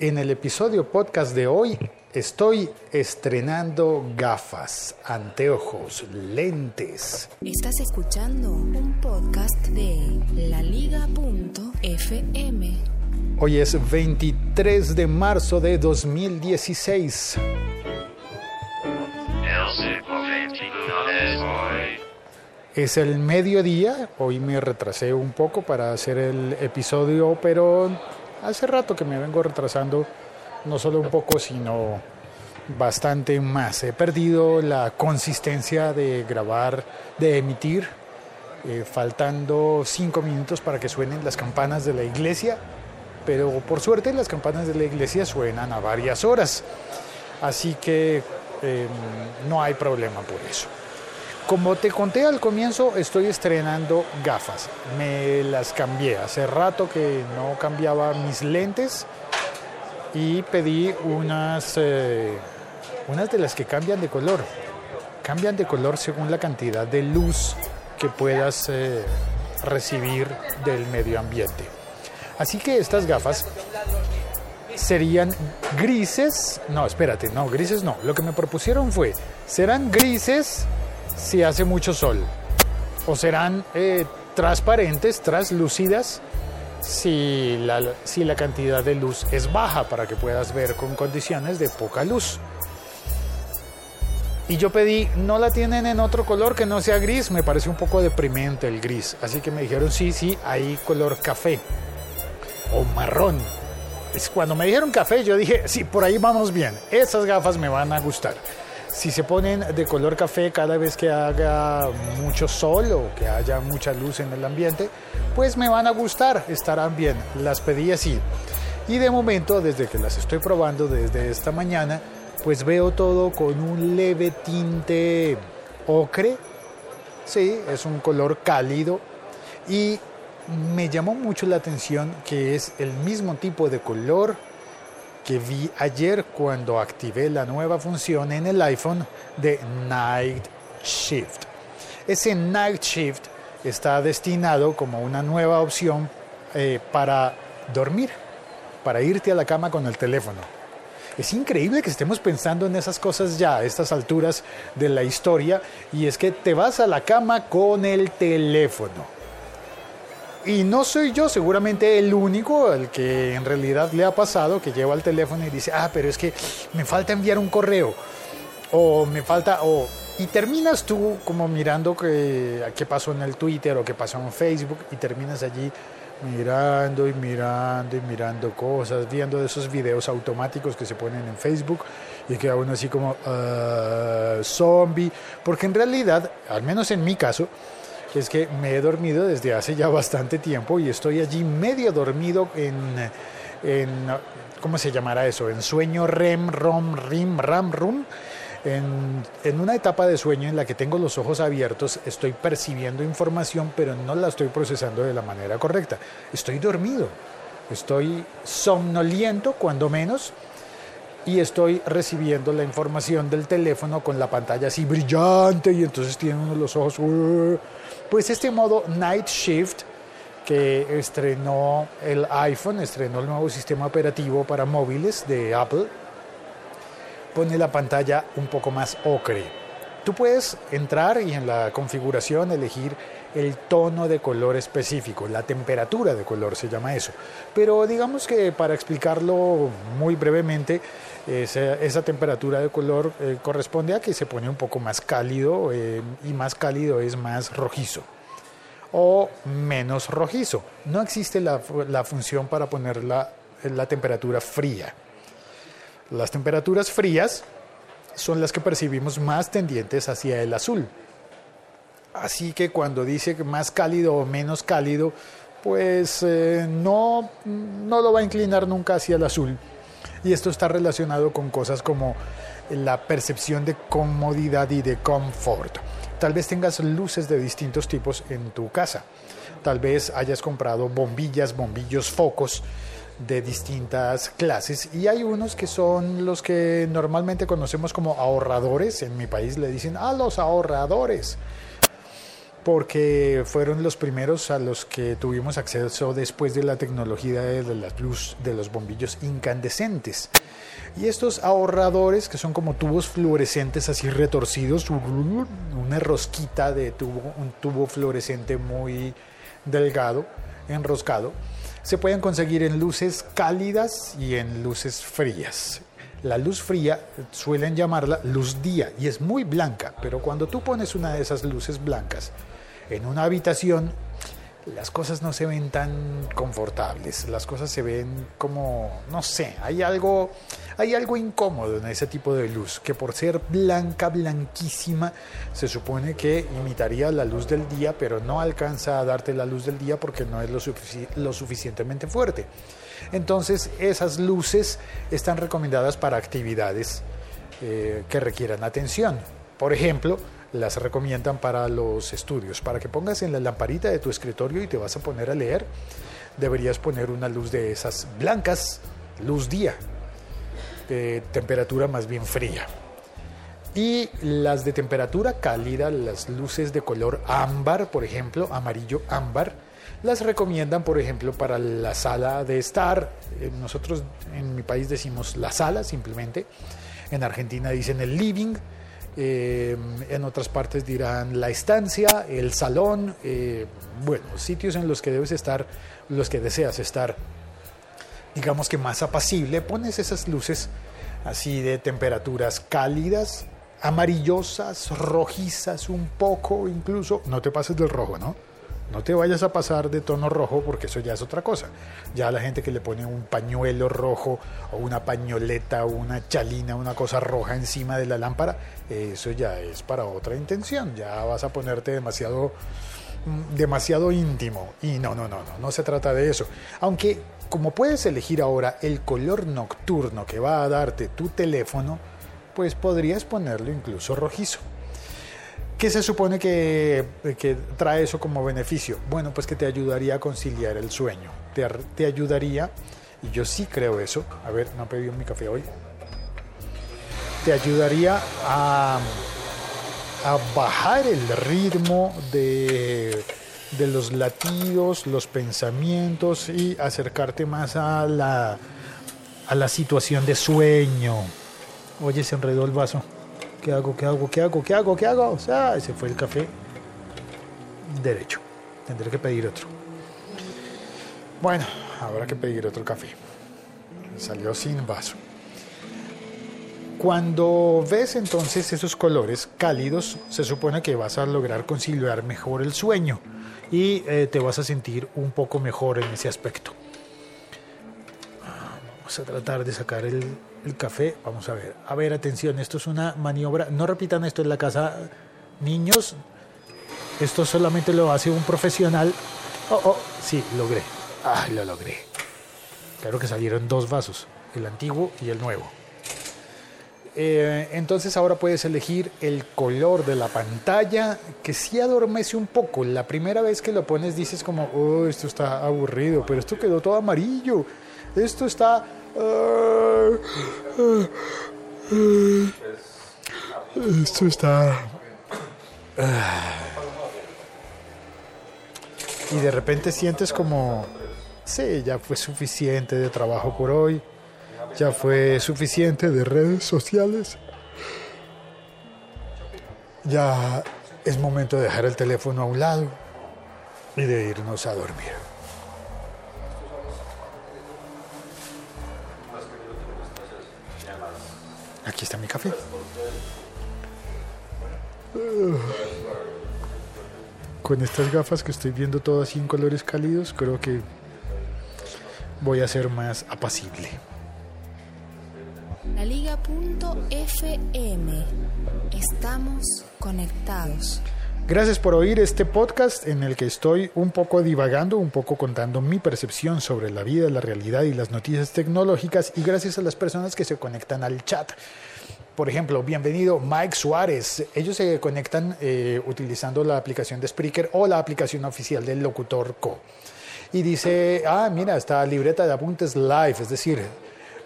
En el episodio podcast de hoy estoy estrenando gafas, anteojos, lentes. Estás escuchando un podcast de laliga.fm. Hoy es 23 de marzo de 2016. Es el mediodía, hoy me retrasé un poco para hacer el episodio, pero hace rato que me vengo retrasando, no solo un poco, sino bastante más. He perdido la consistencia de grabar, de emitir, eh, faltando cinco minutos para que suenen las campanas de la iglesia, pero por suerte las campanas de la iglesia suenan a varias horas, así que em, no hay problema por eso. Como te conté al comienzo, estoy estrenando gafas. Me las cambié. Hace rato que no cambiaba mis lentes y pedí unas, eh, unas de las que cambian de color. Cambian de color según la cantidad de luz que puedas eh, recibir del medio ambiente. Así que estas gafas serían grises. No, espérate, no, grises no. Lo que me propusieron fue, serán grises si hace mucho sol. O serán eh, transparentes, translúcidas, si la, si la cantidad de luz es baja para que puedas ver con condiciones de poca luz. Y yo pedí, no la tienen en otro color que no sea gris, me parece un poco deprimente el gris. Así que me dijeron, sí, sí, hay color café o marrón. Es cuando me dijeron café, yo dije, sí, por ahí vamos bien, esas gafas me van a gustar. Si se ponen de color café cada vez que haga mucho sol o que haya mucha luz en el ambiente, pues me van a gustar, estarán bien. Las pedí así. Y de momento, desde que las estoy probando desde esta mañana, pues veo todo con un leve tinte ocre. Sí, es un color cálido. Y me llamó mucho la atención que es el mismo tipo de color que vi ayer cuando activé la nueva función en el iPhone de Night Shift. Ese Night Shift está destinado como una nueva opción eh, para dormir, para irte a la cama con el teléfono. Es increíble que estemos pensando en esas cosas ya a estas alturas de la historia y es que te vas a la cama con el teléfono. Y no soy yo seguramente el único al que en realidad le ha pasado que lleva el teléfono y dice, ah, pero es que me falta enviar un correo. O me falta, o... Y terminas tú como mirando qué, qué pasó en el Twitter o qué pasó en Facebook y terminas allí mirando y mirando y mirando cosas, viendo esos videos automáticos que se ponen en Facebook y queda uno así como uh, zombie, porque en realidad, al menos en mi caso, es que me he dormido desde hace ya bastante tiempo y estoy allí medio dormido en, en ¿cómo se llamará eso? En sueño REM, ROM, RIM, RAM, RUM. En, en, una etapa de sueño en la que tengo los ojos abiertos, estoy percibiendo información, pero no la estoy procesando de la manera correcta. Estoy dormido, estoy somnoliento, cuando menos, y estoy recibiendo la información del teléfono con la pantalla así brillante y entonces tiene uno los ojos... Uh, pues este modo Night Shift que estrenó el iPhone, estrenó el nuevo sistema operativo para móviles de Apple, pone la pantalla un poco más ocre. Tú puedes entrar y en la configuración elegir el tono de color específico, la temperatura de color se llama eso. Pero digamos que para explicarlo muy brevemente, esa, temperatura de color eh, corresponde a que se pone un poco más cálido eh, y más cálido es más rojizo o menos rojizo. No existe la, función para poner la temperatura fría. Las temperaturas frías son las que percibimos más tendientes hacia el azul. Así que cuando dice más cálido o menos cálido, pues eh, no, no lo va a inclinar nunca hacia el azul. Y esto está relacionado con cosas como la percepción de comodidad y de confort. Tal vez tengas luces de distintos tipos en tu casa. Tal vez hayas comprado bombillas, bombillos, focos de distintas clases y hay unos que son los que normalmente conocemos como ahorradores. En mi país le dicen a los ahorradores porque fueron los primeros a los que tuvimos acceso después de la tecnología de las luz de los bombillos incandescentes. Y estos ahorradores que son como tubos fluorescentes así retorcidos, una rosquita de tubo, un tubo fluorescente muy delgado, enroscado, se pueden conseguir en luces cálidas y en luces frías. La luz fría suelen llamarla luz día y es muy blanca, pero cuando tú pones una de esas luces blancas en una habitación, las cosas no se ven tan confortables, las cosas se ven como, no sé, hay algo, hay algo incómodo en ese tipo de luz, que por ser blanca, blanquísima, se supone que imitaría la luz del día, pero no alcanza a darte la luz del día porque no es lo, suficientemente fuerte. Entonces, esas luces están recomendadas para actividades eh, que requieran atención. Por ejemplo, las recomiendan para los estudios. Para que pongas en la lamparita de tu escritorio y te vas a poner a leer, deberías poner una luz de esas blancas, luz día, de temperatura más bien fría. Y las de temperatura cálida, las luces de color ámbar, por ejemplo, amarillo ámbar, las recomiendan, por ejemplo, para la sala de estar. Eh, nosotros en mi país decimos la sala simplemente. En Argentina dicen el living eh, en otras partes dirán la estancia, el salón, eh, bueno, sitios en los que debes estar, los que deseas estar, digamos que más apacible, pones esas luces así de temperaturas cálidas, amarillosas, rojizas un poco incluso, no te pases del rojo, ¿no? No te vayas a pasar de tono rojo porque eso ya es otra cosa. Ya la gente que le pone un pañuelo rojo o una pañoleta o una chalina, una cosa roja encima de la lámpara, eso ya es para otra intención. Ya vas a ponerte demasiado mm, demasiado íntimo y no, no, no, no, no se trata de eso. Aunque como puedes elegir ahora el color nocturno que va a darte tu teléfono, pues podrías ponerlo incluso rojizo. ¿Qué se supone que, trae eso como beneficio? Bueno, pues que te ayudaría a conciliar el sueño. Te, ayudaría, y yo sí creo eso, a ver, no he pedido mi café hoy, te ayudaría a, bajar el ritmo de, de los latidos, los pensamientos y acercarte más a la, a la situación de sueño. Oye, se enredó el vaso. ¿Qué hago? ¿Qué hago? ¿Qué hago? ¿Qué hago? ¿Qué hago? O sea, ese fue el café derecho. Tendré que pedir otro. Bueno, habrá que pedir otro café. Salió sin vaso. Cuando ves entonces esos colores cálidos, se supone que vas a lograr conciliar mejor el sueño y eh, te vas a sentir un poco mejor en ese aspecto. Vamos a tratar de sacar el, café. Vamos a ver. A ver, atención, esto es una maniobra. No repitan esto en la casa, niños. Esto solamente lo hace un profesional. Oh, oh, sí, logré. Ah, lo logré. Claro que salieron dos vasos, el antiguo y el nuevo. Eh, entonces ahora puedes elegir el color de la pantalla que sí adormece un poco. La primera vez que lo pones dices como, oh, esto está aburrido, pero esto quedó todo amarillo. Esto está esto está... Y de repente sientes como, sí, ya fue suficiente de trabajo por hoy, ya fue suficiente de redes sociales, ya es momento de dejar el teléfono a un lado y de irnos a dormir. Aquí está mi café. Con estas gafas que estoy viendo todas así en colores cálidos, creo que voy a ser más apacible. La Liga.fm. Estamos conectados. Gracias por oír este podcast en el que estoy un poco divagando, un poco contando mi percepción sobre la vida, la realidad y las noticias tecnológicas y gracias a las personas que se conectan al chat. Por ejemplo, bienvenido Mike Suárez. Ellos se conectan eh, utilizando la aplicación de Spreaker o la aplicación oficial del Locutor Co. Y dice, ah, mira, está libreta de apuntes live, es decir,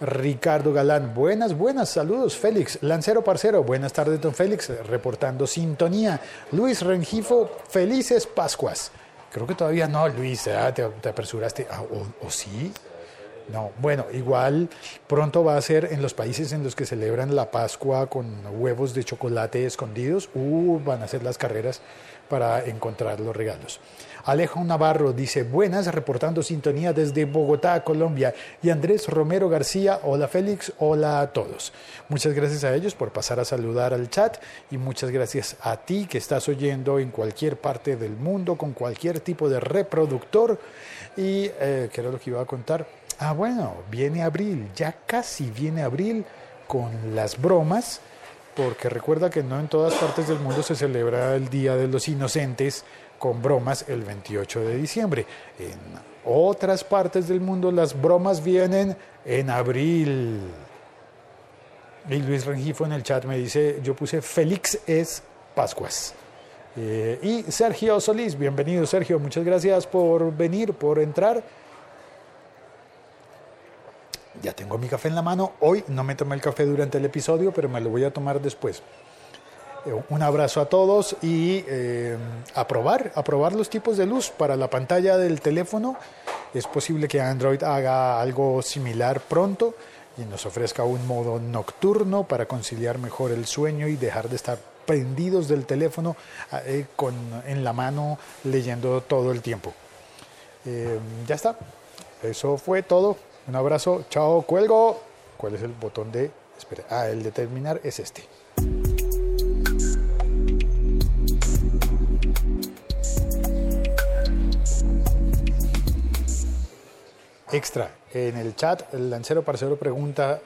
Ricardo Galán, buenas, buenas, saludos. Félix, Lancero Parcero, buenas tardes, don Félix, reportando sintonía. Luis Rengifo, felices Pascuas. Creo que todavía no, Luis, ah, te, te, apresuraste. Ah, o, sí? No, bueno, igual pronto va a ser en los países en los que celebran la Pascua con huevos de chocolate escondidos. Uh, van a ser las carreras para encontrar los regalos. Alejo Navarro dice, buenas, reportando sintonía desde Bogotá, Colombia. Y Andrés Romero García, hola Félix, hola a todos. Muchas gracias a ellos por pasar a saludar al chat y muchas gracias a ti que estás oyendo en cualquier parte del mundo con cualquier tipo de reproductor. Y, eh, ¿qué era lo que iba a contar? Ah, bueno, viene abril, ya casi viene abril con las bromas porque recuerda que no en todas partes del mundo se celebra el Día de los Inocentes con bromas el 28 de diciembre. En otras partes del mundo las bromas vienen en abril. Y Luis Rengifo en el chat me dice, yo puse Félix es Pascuas. Eh, y Sergio Solís, bienvenido Sergio, muchas gracias por venir, por entrar. Ya tengo mi café en la mano. Hoy no me tomé el café durante el episodio, pero me lo voy a tomar después. Un abrazo a todos y eh, a los tipos de luz para la pantalla del teléfono. Es posible que Android haga algo similar pronto y nos ofrezca un modo nocturno para conciliar mejor el sueño y dejar de estar prendidos del teléfono eh, con, en la mano leyendo todo el tiempo. Eh, ya está. Eso fue todo. Un abrazo. Chao. Cuelgo. ¿Cuál es el botón de... Espera. Ah, el de terminar es este. Extra, en el chat el lancero parcero pregunta,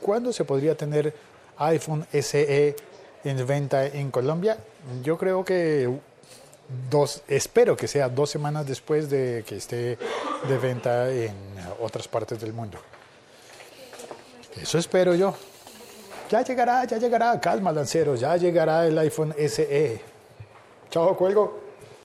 ¿cuándo se podría tener iPhone SE en venta en Colombia? Yo creo que dos, espero que sea dos semanas después de que esté de venta en otras partes del mundo. Eso espero yo. Ya llegará, ya llegará, calma lancero, ya llegará el iPhone SE. Chao, cuelgo.